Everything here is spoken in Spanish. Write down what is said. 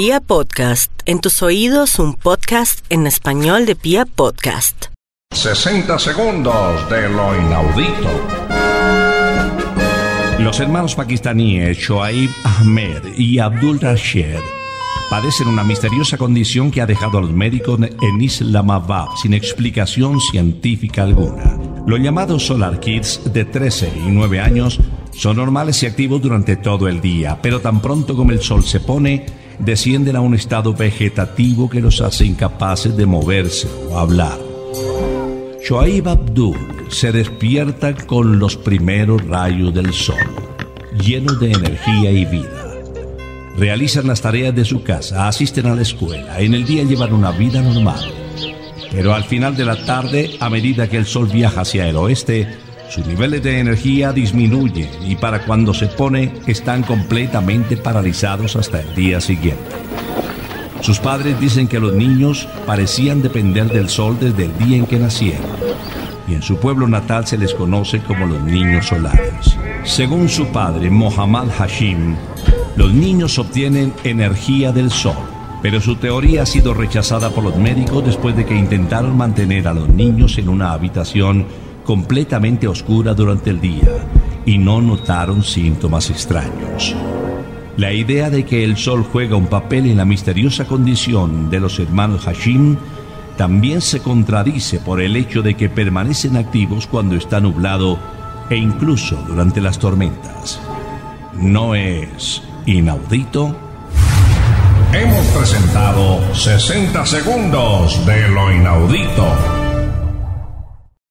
Pia Podcast, en tus oídos un podcast en español de Pia Podcast. 60 segundos de lo inaudito. Los hermanos pakistaníes Shoaib Ahmed y Abdul Rashid padecen una misteriosa condición que ha dejado a los médicos en Islamabad sin explicación científica alguna. Los llamados Solar Kids de 13 y 9 años son normales y activos durante todo el día, pero tan pronto como el sol se pone, descienden a un estado vegetativo que los hace incapaces de moverse o hablar. Shoaib Abdul se despierta con los primeros rayos del sol, llenos de energía y vida. Realizan las tareas de su casa, asisten a la escuela, en el día llevan una vida normal. Pero al final de la tarde, a medida que el sol viaja hacia el oeste, sus niveles de energía disminuyen y para cuando se pone están completamente paralizados hasta el día siguiente. Sus padres dicen que los niños parecían depender del sol desde el día en que nacieron y en su pueblo natal se les conoce como los niños solares. Según su padre, Mohammad Hashim, los niños obtienen energía del sol, pero su teoría ha sido rechazada por los médicos después de que intentaron mantener a los niños en una habitación completamente oscura durante el día y no notaron síntomas extraños. La idea de que el sol juega un papel en la misteriosa condición de los hermanos Hashim también se contradice por el hecho de que permanecen activos cuando está nublado e incluso durante las tormentas. ¿No es inaudito? Hemos presentado 60 segundos de lo inaudito.